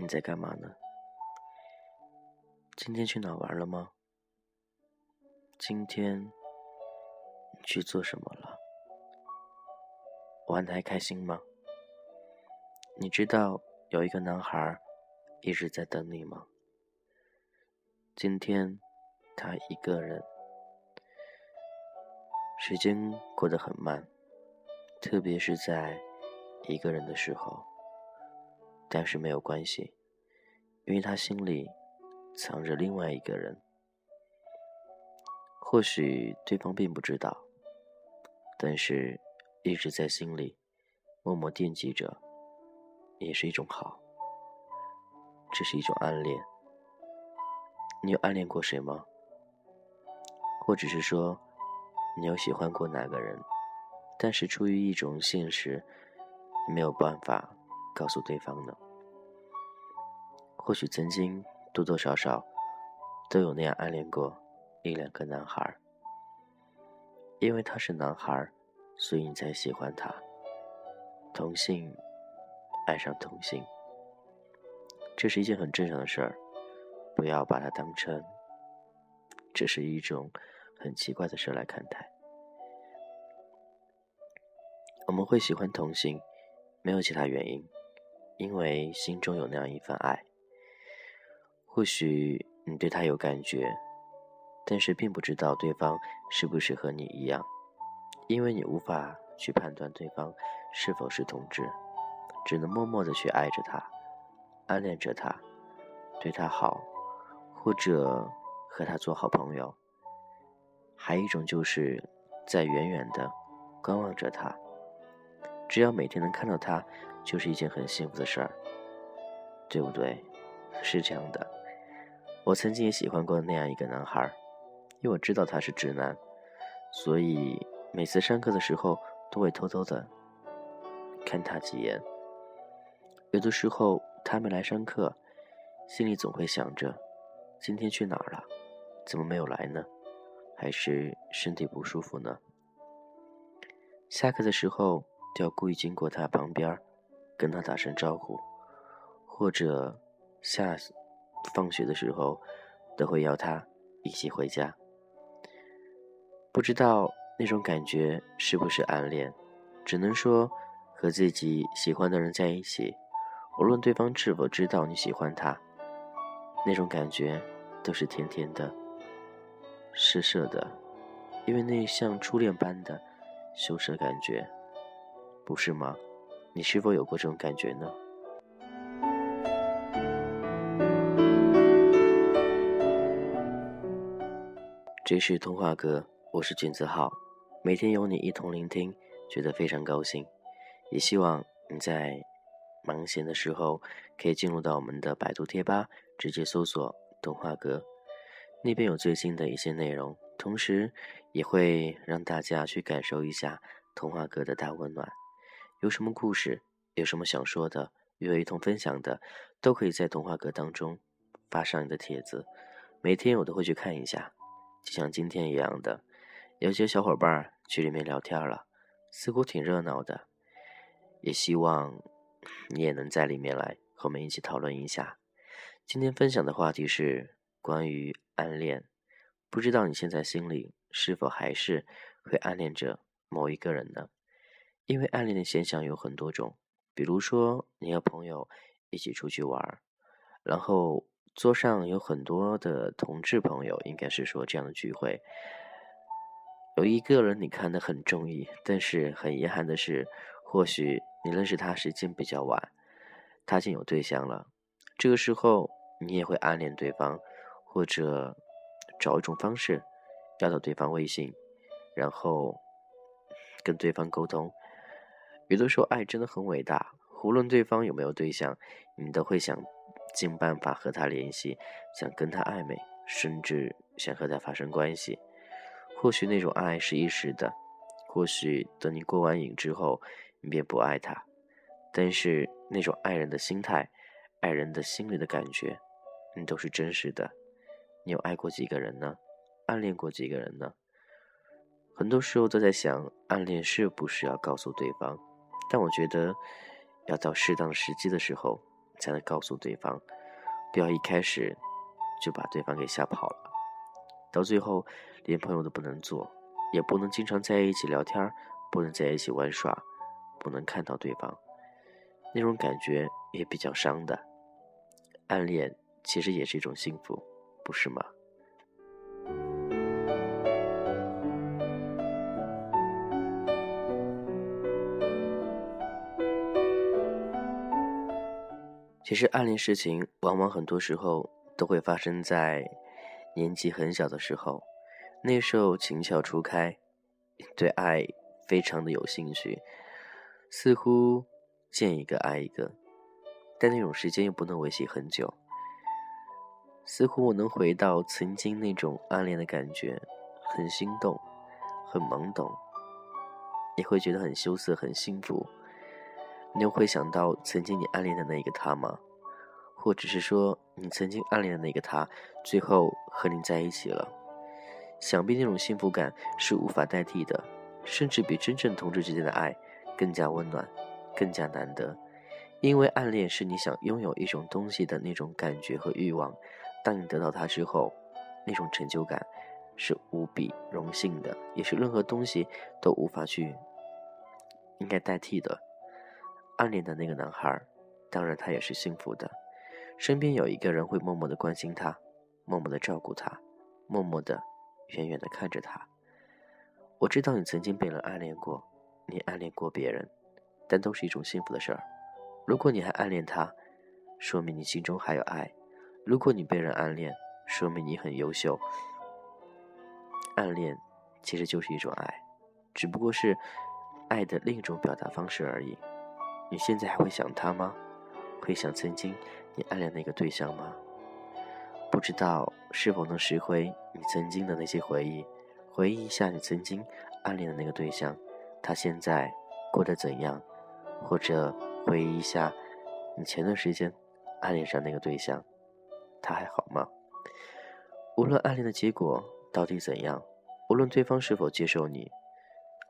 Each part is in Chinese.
你在干嘛呢？今天去哪玩了吗？今天你去做什么了？玩的还开心吗？你知道有一个男孩一直在等你吗？今天他一个人，时间过得很慢，特别是在一个人的时候。但是没有关系，因为他心里藏着另外一个人。或许对方并不知道，但是一直在心里默默惦记着，也是一种好。这是一种暗恋。你有暗恋过谁吗？或者是说，你有喜欢过哪个人？但是出于一种现实，没有办法。告诉对方呢？或许曾经多多少少都有那样暗恋过一两个男孩，因为他是男孩，所以你才喜欢他。同性爱上同性，这是一件很正常的事儿，不要把它当成这是一种很奇怪的事来看待。我们会喜欢同性，没有其他原因。因为心中有那样一份爱，或许你对他有感觉，但是并不知道对方是不是和你一样，因为你无法去判断对方是否是同志，只能默默的去爱着他，暗恋着他，对他好，或者和他做好朋友。还有一种就是在远远的观望着他，只要每天能看到他。就是一件很幸福的事儿，对不对？是这样的，我曾经也喜欢过那样一个男孩，因为我知道他是直男，所以每次上课的时候都会偷偷的看他几眼。有的时候他没来上课，心里总会想着今天去哪儿了，怎么没有来呢？还是身体不舒服呢？下课的时候都要故意经过他旁边。跟他打声招呼，或者下放学的时候都会邀他一起回家。不知道那种感觉是不是暗恋，只能说和自己喜欢的人在一起，无论对方是否知道你喜欢他，那种感觉都是甜甜的、涩涩的，因为那像初恋般的羞涩感觉，不是吗？你是否有过这种感觉呢？这是童话哥，我是君子浩，每天有你一同聆听，觉得非常高兴。也希望你在忙闲的时候可以进入到我们的百度贴吧，直接搜索“童话哥”，那边有最新的一些内容，同时也会让大家去感受一下童话哥的大温暖。有什么故事，有什么想说的，与我一同分享的，都可以在童话阁当中发上你的帖子，每天我都会去看一下，就像今天一样的，有些小伙伴去里面聊天了，似乎挺热闹的，也希望你也能在里面来和我们一起讨论一下。今天分享的话题是关于暗恋，不知道你现在心里是否还是会暗恋着某一个人呢？因为暗恋的现象有很多种，比如说你和朋友一起出去玩，然后桌上有很多的同志朋友，应该是说这样的聚会，有一个人你看得很中意，但是很遗憾的是，或许你认识他时间比较晚，他已经有对象了，这个时候你也会暗恋对方，或者找一种方式要到对方微信，然后跟对方沟通。有的时候，爱真的很伟大。无论对方有没有对象，你都会想尽办法和他联系，想跟他暧昧，甚至想和他发生关系。或许那种爱是一时的，或许等你过完瘾之后，你便不爱他。但是那种爱人的心态，爱人的心里的感觉，你都是真实的。你有爱过几个人呢？暗恋过几个人呢？很多时候都在想，暗恋是不是要告诉对方？但我觉得，要到适当时机的时候，才能告诉对方，不要一开始就把对方给吓跑了，到最后连朋友都不能做，也不能经常在一起聊天，不能在一起玩耍，不能看到对方，那种感觉也比较伤的。暗恋其实也是一种幸福，不是吗？其实暗恋事情，往往很多时候都会发生在年纪很小的时候。那时候情窍初开，对爱非常的有兴趣，似乎见一个爱一个，但那种时间又不能维系很久。似乎我能回到曾经那种暗恋的感觉，很心动，很懵懂，也会觉得很羞涩，很幸福。你又会想到曾经你暗恋的那个他吗？或者是说你曾经暗恋的那个他，最后和你在一起了？想必那种幸福感是无法代替的，甚至比真正同志之间的爱更加温暖，更加难得。因为暗恋是你想拥有一种东西的那种感觉和欲望，当你得到它之后，那种成就感是无比荣幸的，也是任何东西都无法去应该代替的。暗恋的那个男孩，当然他也是幸福的，身边有一个人会默默的关心他，默默的照顾他，默默的远远的看着他。我知道你曾经被人暗恋过，你暗恋过别人，但都是一种幸福的事儿。如果你还暗恋他，说明你心中还有爱；如果你被人暗恋，说明你很优秀。暗恋其实就是一种爱，只不过是爱的另一种表达方式而已。你现在还会想他吗？会想曾经你暗恋那个对象吗？不知道是否能拾回你曾经的那些回忆，回忆一下你曾经暗恋的那个对象，他现在过得怎样？或者回忆一下你前段时间暗恋上那个对象，他还好吗？无论暗恋的结果到底怎样，无论对方是否接受你，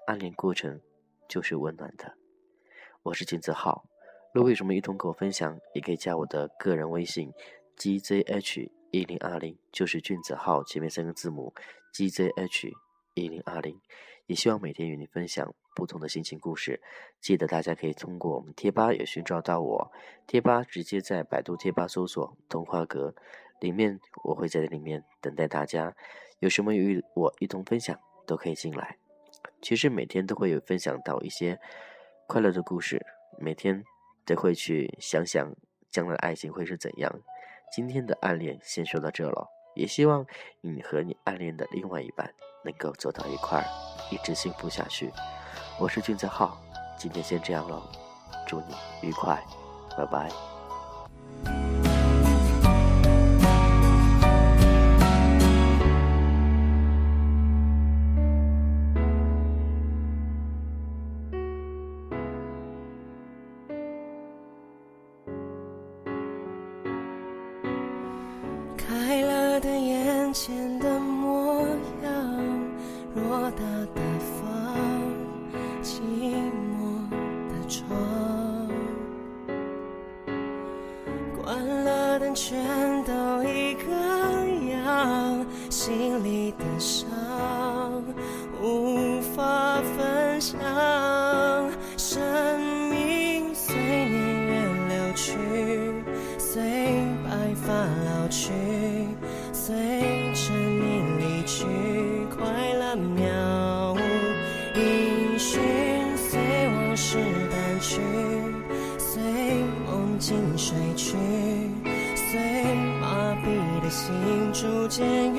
暗恋过程就是温暖的。我是金子浩，如果有什么一同跟我分享，也可以加我的个人微信 gzh 一零二零，就是俊子浩前面三个字母 gzh 一零二零。也希望每天与你分享不同的心情故事。记得大家可以通过我们贴吧也寻找到我，贴吧直接在百度贴吧搜索“童话阁”，里面我会在里面等待大家。有什么与我一同分享，都可以进来。其实每天都会有分享到一些。快乐的故事，每天都会去想想将来的爱情会是怎样。今天的暗恋先说到这了，也希望你和你暗恋的另外一半能够走到一块儿，一直幸福下去。我是俊泽浩，今天先这样了，祝你愉快，拜拜。窗关了灯全都一个样心里的伤无法分享。生命随年月流去随白发老去随着你离去快乐渺逐渐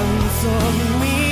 hands me.